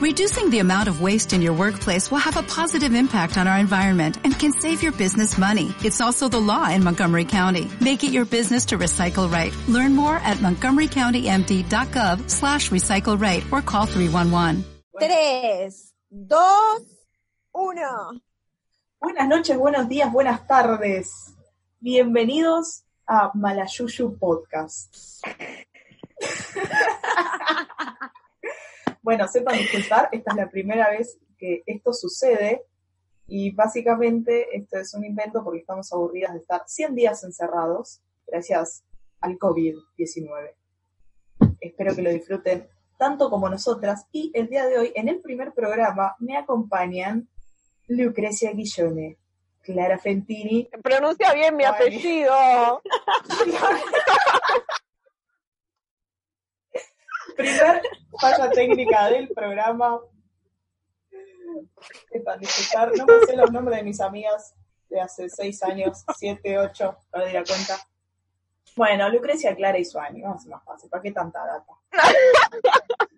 Reducing the amount of waste in your workplace will have a positive impact on our environment and can save your business money. It's also the law in Montgomery County. Make it your business to recycle right. Learn more at montgomerycountymd.gov slash recycle right or call 311. 3, 2, 1. Buenas noches, buenos días, buenas tardes. Bienvenidos a Malayuyu Podcast. bueno, sepan disculpar, esta es la primera vez que esto sucede y básicamente esto es un invento porque estamos aburridas de estar 100 días encerrados gracias al COVID-19. Espero que lo disfruten tanto como nosotras y el día de hoy en el primer programa me acompañan Lucrecia Guillone, Clara Fentini. Pronuncia bien mi apellido. Primer falla técnica del programa. Sepan disculpar, no me sé los nombres de mis amigas de hace seis años, siete, ocho, perdí la cuenta. Bueno, Lucrecia, Clara y Suani, vamos a ser más fácil, ¿para qué tanta data?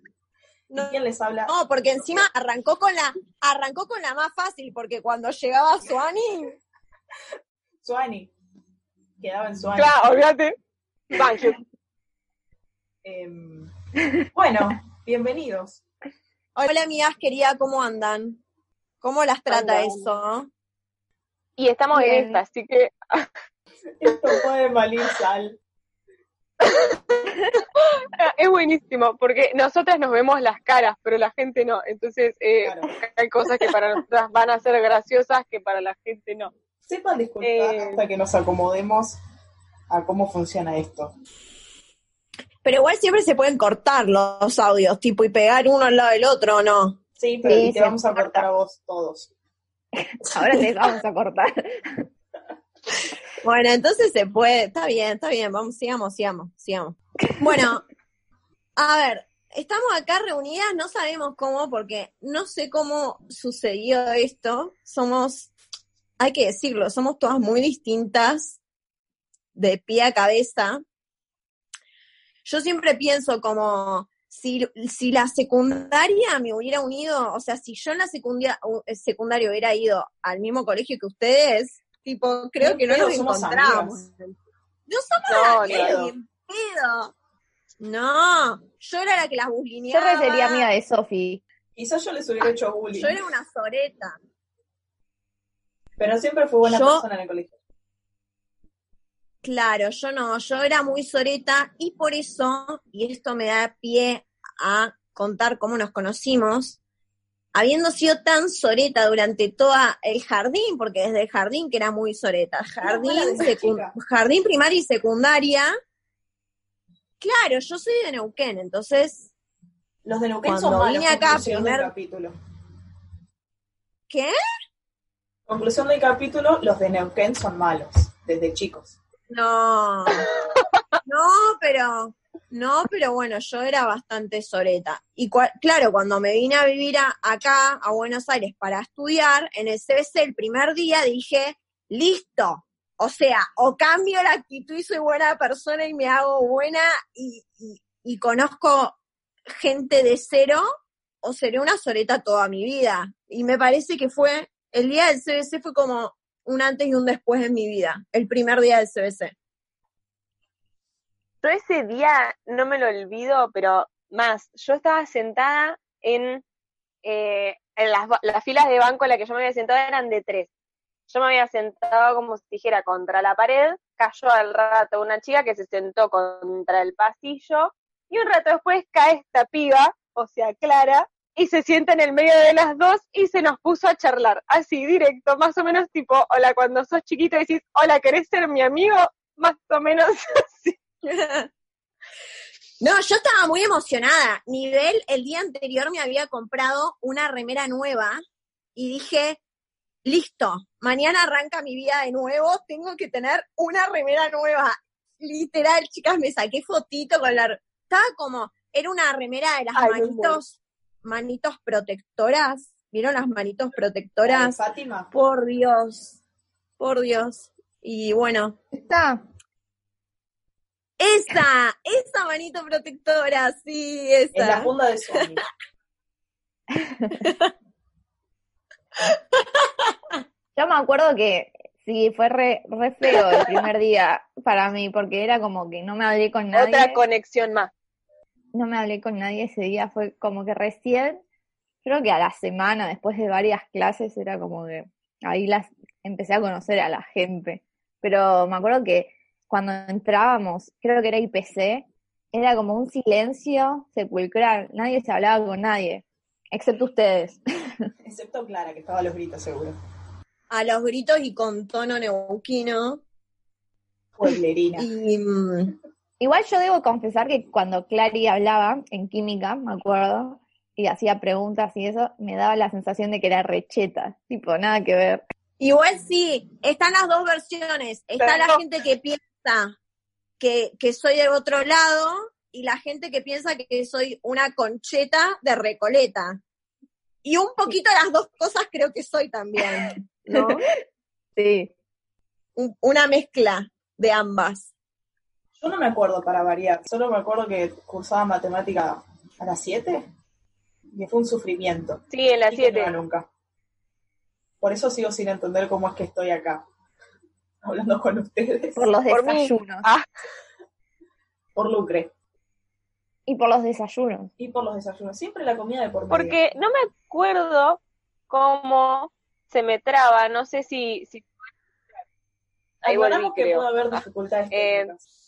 No, ¿Quién les habla? no, porque encima arrancó con la arrancó con la más fácil, porque cuando llegaba Suani, Suani. Quedaba en Suani. Claro, olvídate. Banjo. Em, bueno, bienvenidos. hola amigas, querida, ¿cómo andan? ¿Cómo las trata eso? Y estamos en esta, así que Esto puede malir sal. es buenísimo, porque nosotras nos vemos las caras, pero la gente no. Entonces, eh, Claro. hay cosas que para nosotras van a ser graciosas que para la gente no. Sepan disculpar Eh. hasta que nos acomodemos a cómo funciona esto. Pero igual siempre se pueden cortar los audios, tipo, y pegar uno al lado del otro, ¿o no? Sí, pero Sí, te vamos a corta. cortar a vos todos. Ahora les vamos a cortar. Bueno, entonces se puede, está bien, está bien, vamos, sigamos, sigamos, sigamos. Bueno, a ver, estamos acá reunidas, no sabemos cómo, porque no sé cómo sucedió esto. Somos, hay que decirlo, somos todas muy distintas, de pie a cabeza. Yo siempre pienso como, si, si la secundaria me hubiera unido, o sea, si yo en la secundaria, secundaria hubiera ido al mismo colegio que ustedes, tipo, creo que no nos encontramos. No somos No, no. No, yo era la que las Yo bulineaba. re sería amiga de Sofi. Quizás yo les hubiera hecho bullying, Yo era una soreta. pero siempre fue buena Yo- persona en el colegio. Claro, yo no, yo era muy soreta y por eso, y esto me da pie a contar cómo nos conocimos, habiendo sido tan soreta durante todo el jardín, porque desde el jardín que era muy soreta, jardín, jardín primaria y secundaria, claro, yo soy de Neuquén, entonces, Los de Neuquén son malos. vine acá del primer- capítulo. ¿qué? Conclusión del capítulo, los de Neuquén son malos, desde chicos. No, no, pero, no, pero bueno, yo era bastante soreta. Y claro, cuando me vine a vivir a- acá, a Buenos Aires, para estudiar, en el CBC el primer día dije, listo. O sea, o cambio la actitud y soy buena persona y me hago buena y, y- y conozco gente de cero, o seré una soreta toda mi vida. Y me parece que fue, el día del CBC fue como un antes y un después en mi vida, el primer día del CBC. Yo ese día no me lo olvido, pero más, yo estaba sentada en, eh, las, las filas de banco en las que yo me había sentado eran de tres. Yo me había sentado como si dijera contra la pared, cayó al rato una chica que se sentó contra el pasillo y un rato después cae esta piba, o sea, Clara, y se sienta en el medio de las dos y se nos puso a charlar, así directo, más o menos tipo, hola, cuando sos chiquito decís, hola, ¿querés ser mi amigo? Más o menos así. No, yo estaba muy emocionada. Nivel, el día anterior me había comprado una remera nueva y dije, listo, mañana arranca mi vida de nuevo, tengo que tener una remera nueva. Literal, chicas, me saqué fotito con la... Estaba como, era una remera de las Ay, manitos, manitos protectoras. ¿Vieron las manitos protectoras? Fátima. Por Dios, por Dios. Y bueno, Está. esa, esa manito protectora, sí, En la esa. funda de Sony. Yo me acuerdo que sí, fue re, re feo el primer día para mí, porque era como que no me hablé con nadie. Otra conexión más. No me hablé con nadie ese día, fue como que recién, creo que a la semana, después de varias clases, era como que ahí las empecé a conocer a la gente. Pero me acuerdo que cuando entrábamos, creo que era IPC, era como un silencio sepulcral, nadie se hablaba con nadie, excepto ustedes. Excepto Clara, que estaba a los gritos seguro. A los gritos y con tono neuquino. Pueblerina. Y mm, Igual yo debo confesar que cuando Clary hablaba en química, me acuerdo, y hacía preguntas y eso, me daba la sensación de que era recheta, tipo, nada que ver. igual sí, están las dos versiones. Está la gente que piensa que, que soy de otro lado y la gente que piensa que soy una concheta de recoleta. Y un poquito las dos cosas creo que soy también, ¿no? Sí. Un- una mezcla de ambas. Yo no me acuerdo para variar, solo me acuerdo que cursaba matemática a las 7 y fue un sufrimiento. Sí, en las Y que no 7. era nunca. Por eso sigo sin entender cómo es que estoy acá, hablando con ustedes. Por los desayunos. Ah, Por lucre Y por los desayunos. y por los desayunos. Siempre la comida de por medio. porque no me acuerdo cómo se me traba, no sé si... si... Ahí volví, que creo. puede haber dificultades Eh, técnicas.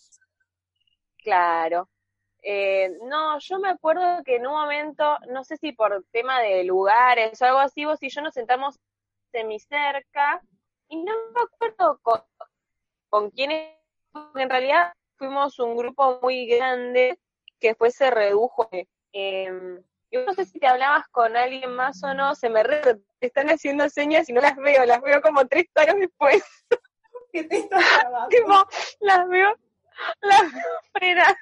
Claro. Eh, no, yo me acuerdo que en un momento, no sé si por tema de lugares o algo así, vos y yo nos sentamos semicerca y no me acuerdo con, con quiénes, porque en realidad fuimos un grupo muy grande que después se redujo. Eh, yo no sé si te hablabas con alguien más o no, se me re, te están haciendo señas y no las veo, las veo como tres años después, ¿Qué te tipo, las veo, las veo frenar.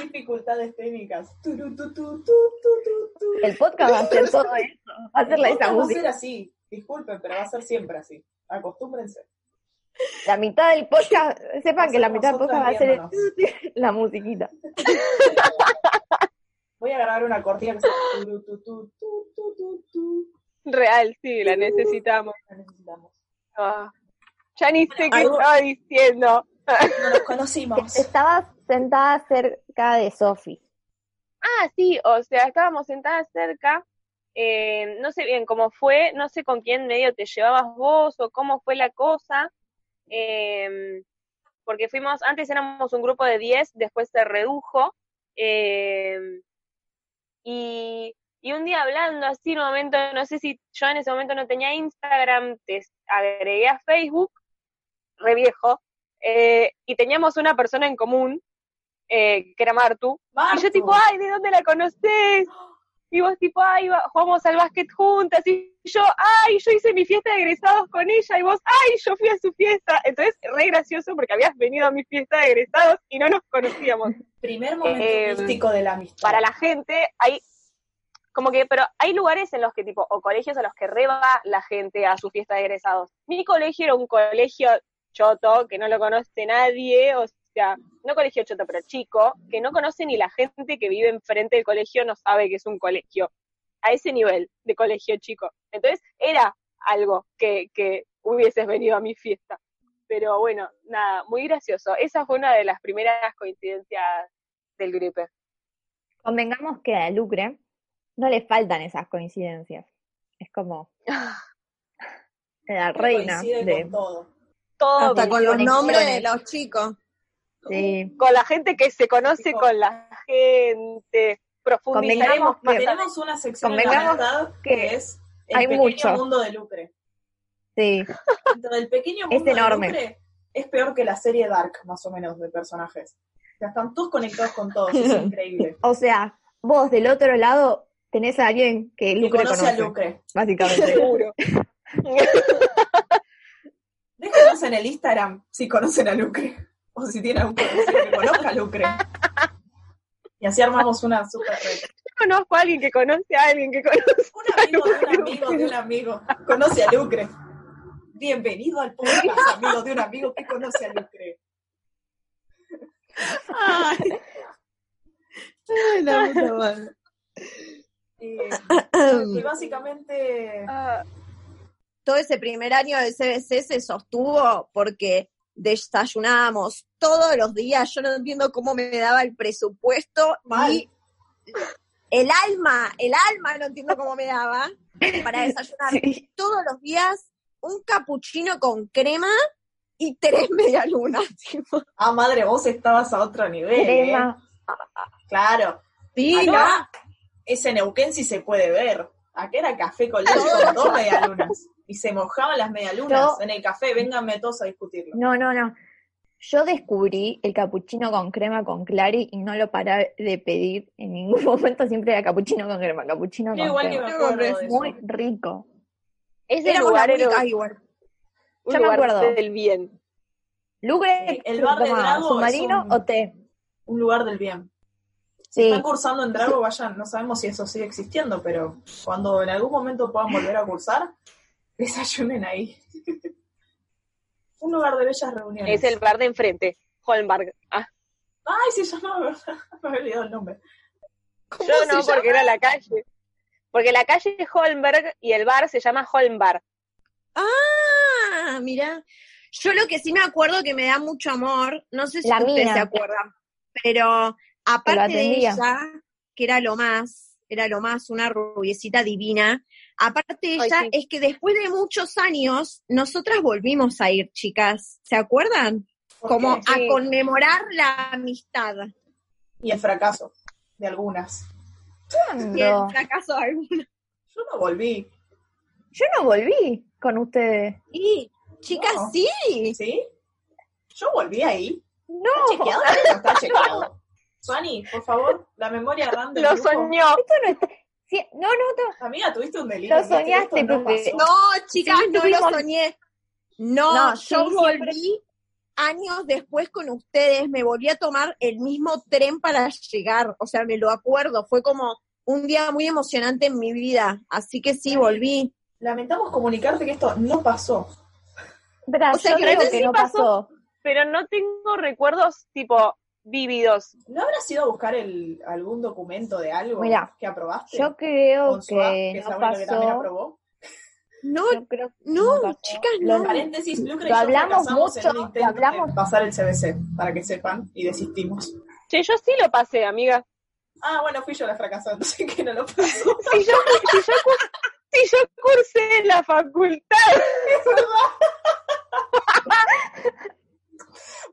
Dificultades técnicas. Turu, tu, tu, tu, tu, tu, tu. El podcast va a ser todo eso. Va a ser la esa podcast va a música. ser así. Disculpen, pero va a ser siempre así. Acostúmbrense. La mitad del podcast, sepan que la mitad del podcast va a ser la musiquita. Voy a grabar una cortina que se llama turu, tu, tu, tu, tu, tu, tu. Real, sí, la necesitamos. La necesitamos. Ah, ya ni sé qué algo- estaba diciendo. No nos conocimos. Estabas sentada cerca de Sofi. Ah, sí, o sea, estábamos sentadas cerca. eh, no sé bien cómo fue, no sé con quién medio te llevabas vos o cómo fue la cosa. eh, porque fuimos, antes éramos un grupo de 10, después se redujo. eh, y, y un día hablando así, en un momento, no sé si yo en ese momento no tenía Instagram, te agregué a Facebook, re viejo, eh, y teníamos una persona en común, eh, que era Martu, y yo tipo, ay, ¿de dónde la conoces? Y vos tipo, ay, jugamos al básquet juntas, y yo, ay, yo hice mi fiesta de egresados con ella, y vos, ay, yo fui a su fiesta. Entonces, re gracioso porque habías venido a mi fiesta de egresados y no nos conocíamos. Primer momento Eh, místico de la amistad. Para la gente, hay, como que, pero hay lugares en los que tipo, o colegios a los que reba la gente a su fiesta de egresados. Mi colegio era un colegio choto, que no lo conoce nadie, o sea, no colegio choto, pero chico, que no conoce ni la gente que vive enfrente del colegio, no sabe que es un colegio. A ese nivel de colegio chico. Entonces, era algo que, que hubieses venido a mi fiesta. Pero bueno, nada, muy gracioso. Esa fue una de las primeras coincidencias del grupo. Convengamos que a Lucre no le faltan esas coincidencias. Es como la reina de... con todo. Todo Hasta con los nombres de los chicos. Sí. con la gente que se conoce con la gente. Profundizaremos que- Tenemos una sección en la que que es el hay pequeño mucho. mundo de Lucre. Sí, Dentro del pequeño Es mundo enorme. de Lucre es peor que la serie Dark, más o menos, de personajes. O sea, están todos conectados con todos, es increíble. o sea, vos del otro lado tenés a alguien que Que Lucre conoce conoce, a Lucre. básicamente. Seguro. Déjenos en el Instagram si conocen a Lucre. O si tienen algún conocido que conozca a Lucre. Y así armamos una super red. Yo conozco a alguien que conoce a alguien que conoce. Un amigo de un amigo de un amigo conoce a Lucre. Bienvenido al podcast, amigo de un amigo que conoce a Lucre. Ay. La puta madre. Y, y básicamente, Ah, Todo ese primer año de CBC se sostuvo porque desayunábamos todos los días. Yo no entiendo cómo me daba el presupuesto Mal. y el alma, el alma no entiendo cómo me daba para desayunar Sí. todos los días un capuchino con crema y tres medialunas. ah, madre, vos estabas a otro nivel. ¿eh? Crema. Claro. Sí, ¿no? Acá, ese Neuquén sí se puede ver. Acá era café con leche con dos medialunas. Y se mojaban las medialunas Yo- en el café. Vénganme todos a discutirlo. No, no, no. Yo descubrí el capuchino con crema con clary y no lo paré de pedir en ningún momento. Siempre era capuchino con crema, capuchino con igual que crema. me eso. Muy rico. ese Éramos lugar era únicas igual. un Ya me acuerdo. del bien. Lucre, El bar de Drago submarino es un- o té. Un lugar del bien. Sí, Están cursando en Drago, vayan, no sabemos si eso sigue existiendo, pero cuando en algún momento puedan volver a cursar, desayunen ahí. Un lugar de bellas reuniones. Es el bar de enfrente, Holmberg. Ah, Ay, se llamaba, me había olvidado el nombre. ¿Cómo yo no, llama? porque era la calle. Porque la calle es Holmberg y el bar se llama Holmbar. Ah, mira. Yo lo que sí me acuerdo que me da mucho amor, no sé si La ustedes mía. se acuerdan, pero aparte de ella, que era lo más, era lo más, una rubiecita divina, aparte de Ay, ella, sí. es que después de muchos años, nosotras volvimos a ir, chicas, ¿se acuerdan? ¿Por Como? Sí. a conmemorar la amistad. Y el fracaso de algunas. Y el ¿cuándo? fracaso de alguna. Yo no volví, Yo no volví con ustedes. Y, chicas, No. sí. ¿sí? Yo volví ahí. No, ¿Está chequeado? Está chequeado. Suani, por favor, la memoria RAM del Lo soñó. esto no está. Sí, no, no, no. Amiga, tuviste un delirio. Lo soñaste, no porque-. No, chicas, Sí, no lo soñé. No, No, yo sí, siempre- volví años después con ustedes, me volví a tomar el mismo tren para llegar, o sea, me lo acuerdo, fue como un día muy emocionante en mi vida, así que sí, volví. Lamentamos comunicarte que esto no pasó. Espera, O sea, yo que creo sí que no pasó. pasó. Pero no tengo recuerdos tipo vívidos. ¿No habrás ido a buscar el, algún documento de algo que aprobaste? Yo creo Suá, que que es no que también pasó. aprobó. No, Yo creo que no, pasó. chicas, Lo- no. Paréntesis, Lucre Lo hablamos fracasamos en mucho, un lo intento hablamos- de pasar el CBC, para que sepan, y desistimos. Che, yo sí lo pasé, amiga. Ah, bueno, fui yo la fracasada, entonces que no lo pasó. Si yo, si yo, si yo cursé en la facultad.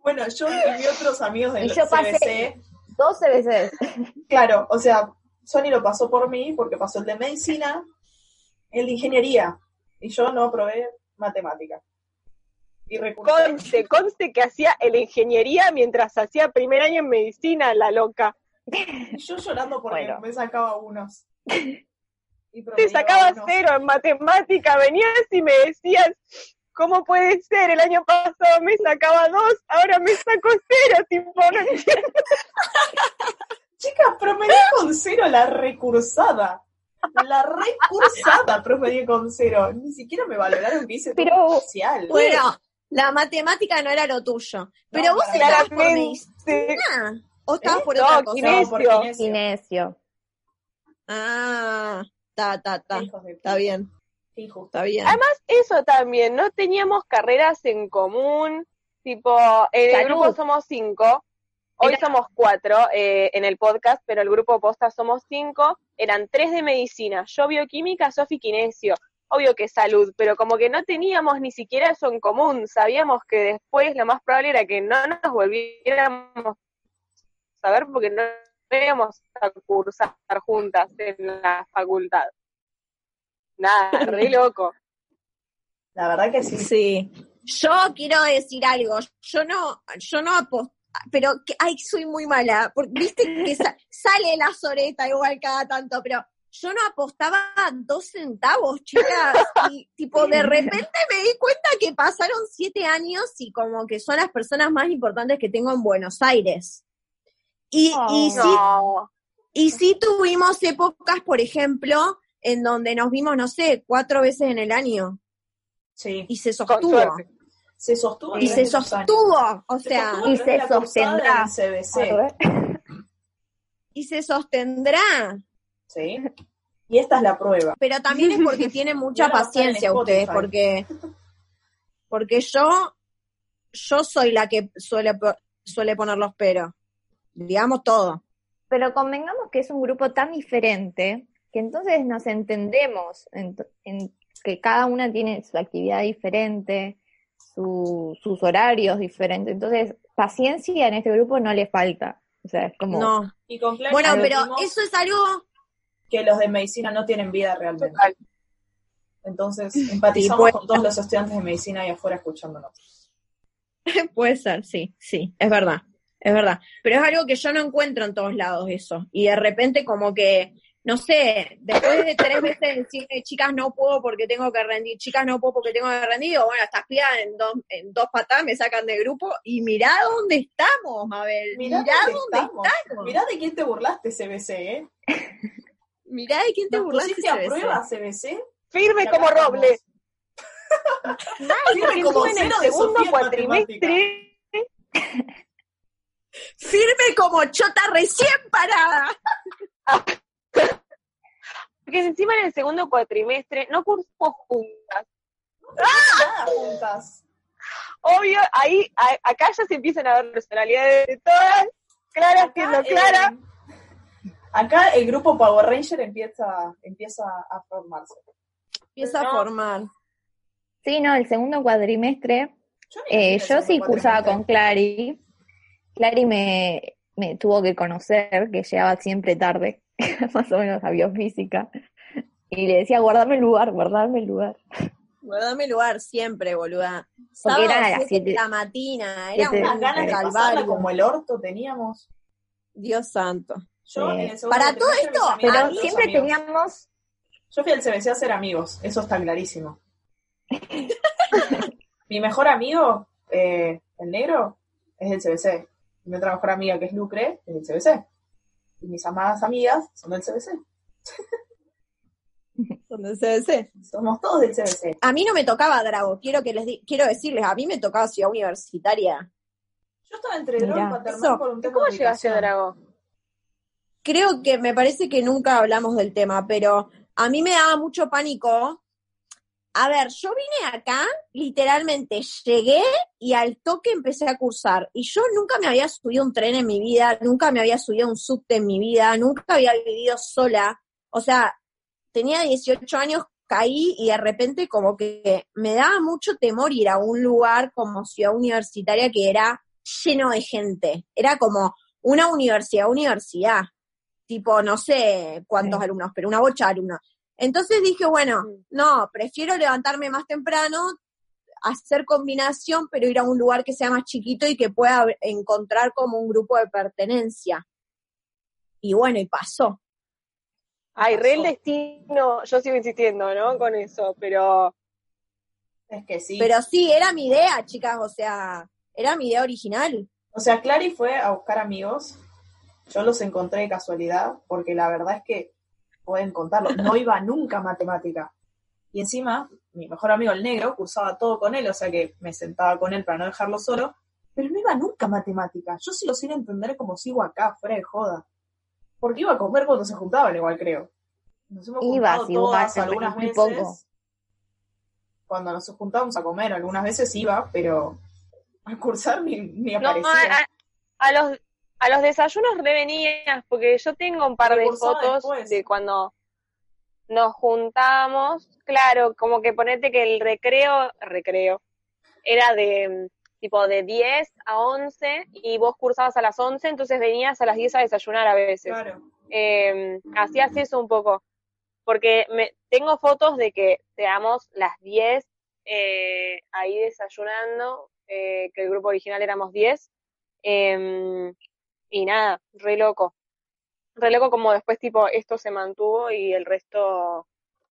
Bueno, yo y otros amigos del Y yo pasé- CBC, 12 veces. claro, o sea, Sony lo pasó por mí porque pasó el de medicina, el de ingeniería, y yo no aprobé matemática. Y. Conste, conste que hacía el ingeniería mientras hacía primer año en medicina, la loca. Y yo llorando porque Bueno. me sacaba unos. Y Te unos. cero en matemática, venías y me decías, ¿cómo puede ser? El año pasado me sacaba dos, ahora me saco cero, tipo, no entiendo. Chicas, promedié con cero la recursada. La recursada promedié con cero. Ni siquiera me valoraron que hice Pero- social. Bueno, la matemática no era lo tuyo, pero No, vos estabas por medicina o estabas ¿Eh? por No, otra cosa. Kinesio. No, por kinesio. Kinesio. Ah, ta, ta, ta, Qué hijos de está puta. bien, Está bien. Además, eso también, no teníamos carreras en común, tipo, en el grupo somos cinco, hoy Era- somos cuatro eh, en el podcast, pero el grupo posta somos cinco, eran tres de medicina, yo bioquímica, Sofi Kinesio, obvio que salud, pero como que no teníamos ni siquiera eso en común, sabíamos que después lo más probable era que no nos volviéramos a ver porque no íbamos a cursar juntas en la facultad. Nada, re loco. La verdad que sí. Sí. Yo quiero decir algo. Yo no, yo no aposto, pero que, ay, soy muy mala. Porque viste que sa- sale la soreta igual cada tanto, pero yo no apostaba dos centavos, chicas. Y tipo, de repente me di cuenta que pasaron siete años y como que son las personas más importantes que tengo en Buenos Aires. Y, y sí, No. y sí tuvimos épocas, por ejemplo, en donde nos vimos, no sé, cuatro veces en el año. Sí. Y se sostuvo. Se sostuvo. Y se sostuvo, o Se sea, sostuvo Y se sostendrá. y se sostendrá. ¿Sí? Y esta es la prueba. Pero también es porque tienen mucha paciencia ustedes, porque, porque yo, yo soy la que suele, suele poner los peros. Digamos todo. Pero convengamos que es un grupo tan diferente que entonces nos entendemos en, en que cada una tiene su actividad diferente, su- sus horarios diferentes. Entonces, paciencia en este grupo no le falta. O sea, es como... No. Y con Clary Bueno, pero eso es algo, que los de medicina no tienen vida realmente. Total. Entonces, empatizamos con todos los estudiantes de medicina ahí afuera escuchándonos. puede ser, sí, sí, es verdad, es verdad. Pero es algo que yo no encuentro en todos lados eso. Y de repente como que, no sé, después de tres veces decirle, chicas no puedo porque tengo que rendir, chicas no puedo porque tengo que rendir, digo, bueno, estas pibas en dos, en dos patadas me sacan de grupo y mirá dónde estamos, Mabel, mirá, dónde estamos. estamos. Mirá de quién te burlaste, CBC, ¿eh? Mirá de quién te ¿Nos burlaste. a CBC. prueba, CBC? Firme como estamos. roble. Firme como en cero el de segundo cuatrimestre. Firme como chota recién parada. Porque encima en el segundo cuatrimestre no cursamos juntas. Nada juntas. Obvio, ahí, a- acá ya se empiezan a ver personalidades de todas. Clara Acá, siendo eh, Clara. acá el grupo Power Ranger empieza, empieza a formarse. Empieza a formar. Sí, no, el segundo cuadrimestre Yo, Eh, yo sí cursaba con Clary. Clary me, me tuvo que conocer, que llegaba siempre tarde, más o menos a biofísica. Y le decía, guardame el lugar, guardame el lugar. Dame lugar siempre, boluda. Porque Sábado, era a las siete siete- de la matina, era siete- Unas ganas de calvario. como el orto teníamos. Dios santo. Yo, en el segundo Para todo esto, amigos Pero eran siempre amigos. teníamos, Yo fui al CBC a ser amigos, eso está clarísimo. Mi mejor amigo, eh, el negro, es del CBC. Mi otra mejor amiga, que es Lucre, es del CBC. Y mis amadas amigas son del CBC. Donde CBC. Somos todos del CBC. A mí no me tocaba Drago, quiero que les di- quiero decirles, a mí me tocaba Ciudad Universitaria. Yo estaba entre. Drog y Paternal por un tema ¿Cómo llegaste a. Drago? Creo que me parece que nunca hablamos del tema, pero a mí me daba mucho pánico. A ver, yo vine acá, literalmente llegué y al toque empecé a cursar. Y yo nunca me había subido un tren en mi vida, nunca me había subido un subte en mi vida, nunca había vivido sola. O sea, tenía 18 años, caí y de repente como que me daba mucho temor ir a un lugar como ciudad universitaria que era lleno de gente. Era como una universidad, universidad. Tipo, no sé cuántos Sí. alumnos, pero una bocha de alumnos. Entonces dije, bueno, no, prefiero levantarme más temprano, hacer combinación, pero ir a un lugar que sea más chiquito y que pueda encontrar como un grupo de pertenencia. Y bueno, y pasó. Ay, re el Pasó. destino. Yo sigo insistiendo, ¿no? Con eso, pero Es que sí. Pero sí, era mi idea, chicas, o sea, era mi idea original. O sea, Clary fue a buscar amigos. Yo los encontré de casualidad, porque la verdad es que pueden contarlo. No iba nunca a matemática. Y encima, mi mejor amigo el negro cursaba todo con él, o sea que me sentaba con él para no dejarlo solo, pero no iba nunca a matemática. Yo sí lo sin entender como sigo acá, fuera de joda. Porque iba a comer cuando se juntaban, igual creo. Nos hemos Ibas, juntado ibas, todas pero algunas muy veces. poco. Cuando nos juntábamos a comer, algunas veces iba, pero a cursar ni, ni no, aparecía. a, a los a los desayunos revenías, porque yo tengo un par de fotos después. de cuando nos juntábamos, claro, como que ponete que el recreo, recreo, era de mm, tipo de 10 a 11 y vos cursabas a las 11, entonces venías a las 10 a desayunar a veces. Claro. eh, hacías eso un poco. Porque me, tengo fotos de que seamos las 10 eh, ahí desayunando, eh, que el grupo original éramos 10. Y nada, re loco. Re loco como después tipo esto se mantuvo y el resto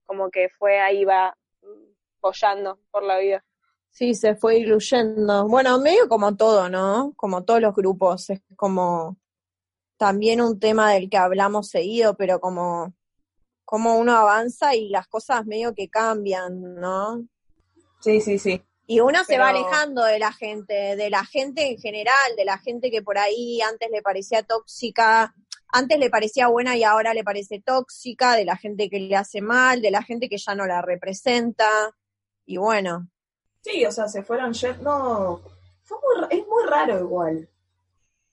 como que fue ahí va mm, pollando por la vida. Sí, se fue diluyendo. Bueno, medio como todo, ¿no? Como todos los grupos, es como también un tema del que hablamos seguido, pero como, como uno avanza y las cosas medio que cambian, ¿no? Sí, sí, sí. Y uno se va alejando de la gente, de la gente en general, de la gente que por ahí antes le parecía tóxica. antes le parecía buena y ahora le parece tóxica, de la gente que le hace mal, de la gente que ya no la representa. Y bueno, Sí, o sea, se fueron yendo. Fue muy, es muy raro igual.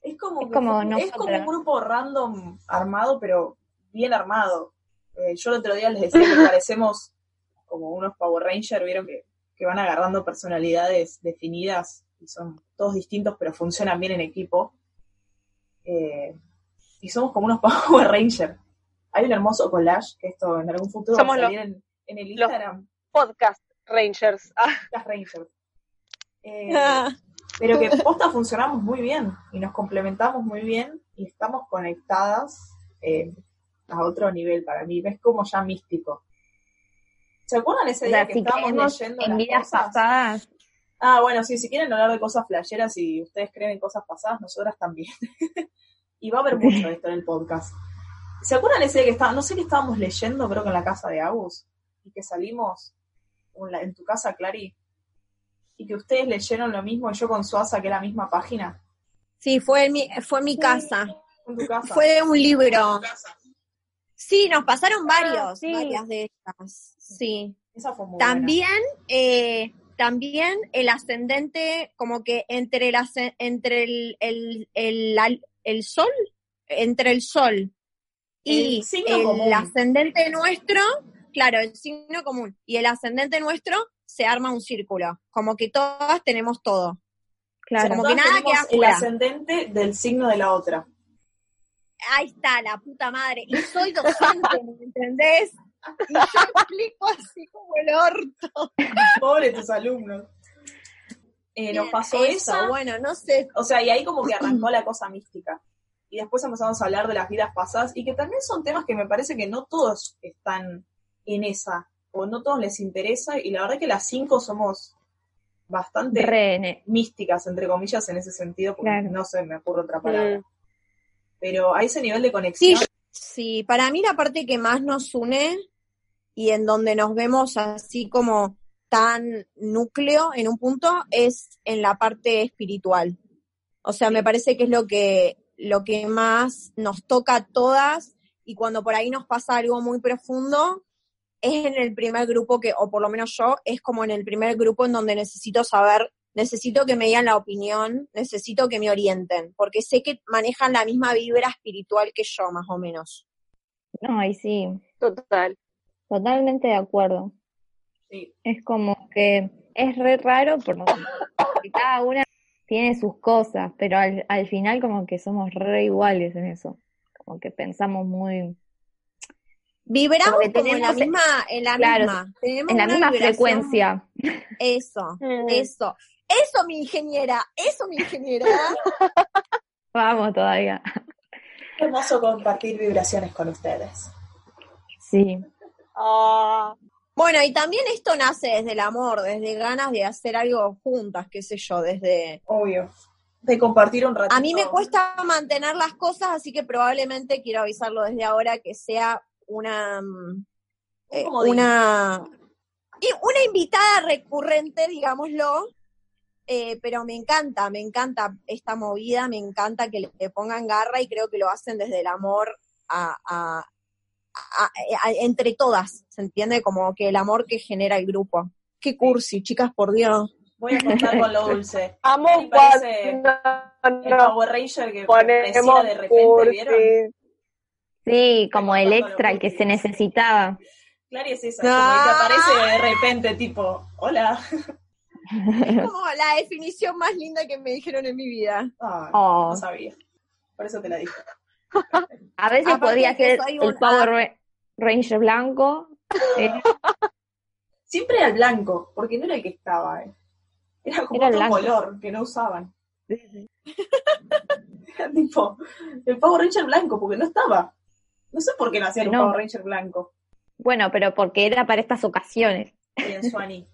Es como, Es que como fue- es como un grupo random armado, pero bien armado. Eh, yo el otro día les decía que parecemos como unos Power Rangers, vieron que, que van agarrando personalidades definidas y son todos distintos, pero funcionan bien en equipo. Eh, y somos como unos Power Rangers. Hay un hermoso collage que esto en algún futuro Somos va a los- salir en, en el los- Instagram. Podcast Rangers. Ah, Las Rangers. Eh, pero que posta funcionamos muy bien y nos complementamos muy bien y estamos conectadas eh, a otro nivel para mí. Es como ya místico. ¿Se acuerdan ese O día sea, que si estábamos leyendo en las vidas cosas? pasadas, Ah, bueno, sí, si quieren hablar de cosas flasheras y ustedes creen en cosas pasadas, nosotras también. y va a haber mucho de esto en el podcast. ¿Se acuerdan ese día que estaba, no sé qué estábamos leyendo, creo que en la casa de Agus, y que salimos en en tu casa, Clary, y que ustedes leyeron lo mismo y yo con Suasa que la misma página? sí, fue en mi, fue en mi casa. En tu casa. Fue un libro. Sí, nos pasaron varios, sí. varias de estas. Sí. Esa fue muy También, eh, también el ascendente, como que entre el, entre el, el, el, el sol, entre el sol y El ascendente nuestro, claro, el signo común, y el ascendente nuestro se arma un círculo, como que todas tenemos todo. claro. como que nada queda el ascendente del signo de la otra. Ahí está, la puta madre. Y soy docente, ¿me entendés? Y yo explico así como el orto. Pobre tus alumnos. Eh, nos pasó eso. bueno, no sé. O sea, y ahí como que arrancó la cosa mística. Y después empezamos a hablar de las vidas pasadas y que también son temas que me parece que no todos están en esa, o no todos les interesa, y la verdad que las cinco somos bastante místicas, entre comillas, en ese sentido, porque Claro. no se me ocurre otra palabra. Mm. Pero a ese nivel de conexión, Sí, sí, para mí la parte que más nos une y en donde nos vemos así como tan núcleo en un punto es en la parte espiritual. O sea, me parece que es lo que, lo que más nos toca a todas y cuando por ahí nos pasa algo muy profundo, es en el primer grupo que, o por lo menos yo, es como en el primer grupo en donde necesito saber, necesito que me digan la opinión, necesito que me orienten, porque sé que manejan la misma vibra espiritual que yo, más o menos. no, y sí, Total. totalmente de acuerdo. sí, Es como que es re raro porque cada una tiene sus cosas, pero al, al final como que somos re iguales en eso. Como que pensamos muy Vibramos Como en la tenemos- misma, en la claro, misma. Tenemos en la una misma frecuencia. Eso, Mm. eso. Eso, mi ingeniera, eso, mi ingeniera. Vamos todavía. qué hermoso compartir vibraciones con ustedes. Sí, Ah, Bueno, y también esto nace desde el amor, desde ganas de hacer algo juntas, qué sé yo, desde... Obvio. De compartir un ratito. A mí me cuesta mantener las cosas, así que probablemente quiero avisarlo desde ahora que sea una... mm, eh, una, y una invitada recurrente, digámoslo, eh, pero me encanta, me encanta esta movida, me encanta que le, pongan garra y creo que lo hacen desde el amor a, a- a- a- entre todas, ¿se entiende? Como que el amor que genera el grupo. Qué cursi, chicas, por Dios. Voy a contar con lo dulce. amo ¿Qué parece cuando El Power Ranger que parecía ponemos de repente, ¿vieron? sí, como el extra, el que se necesitaba. Clary es esa, como el que aparece de repente, tipo, hola. Como la definición más linda que me dijeron en mi vida. Ah, Oh. No sabía. Por eso te la dije. A veces podría ser el Power Ra- Ranger blanco. eh, Siempre era el blanco, porque no era el que estaba, ¿eh? Era como Era el otro blanco. color que no usaban. Era tipo, el Power Ranger blanco, porque no estaba. No sé por qué no hacían un No. Power Ranger blanco. Bueno, pero porque era para estas ocasiones. Bien, Suani.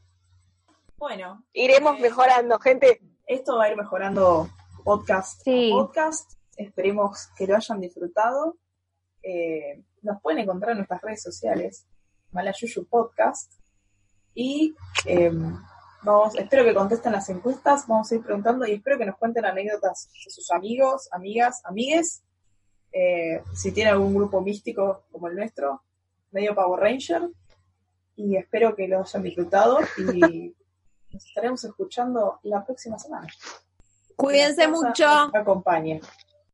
Bueno, Iremos mejorando, gente. esto va a ir mejorando podcast Sí. podcast. Esperemos que lo hayan disfrutado. Eh, nos pueden encontrar en nuestras redes sociales, Malayuyu Podcast. Y eh, vamos, espero que contesten las encuestas. Vamos a ir preguntando y espero que nos cuenten anécdotas de sus amigos, amigas, amigues. eh, si tiene algún grupo místico como el nuestro, medio Power Ranger. Y espero que lo hayan disfrutado y nos estaremos escuchando la próxima semana. Cuídense mucho. nos Acompañe.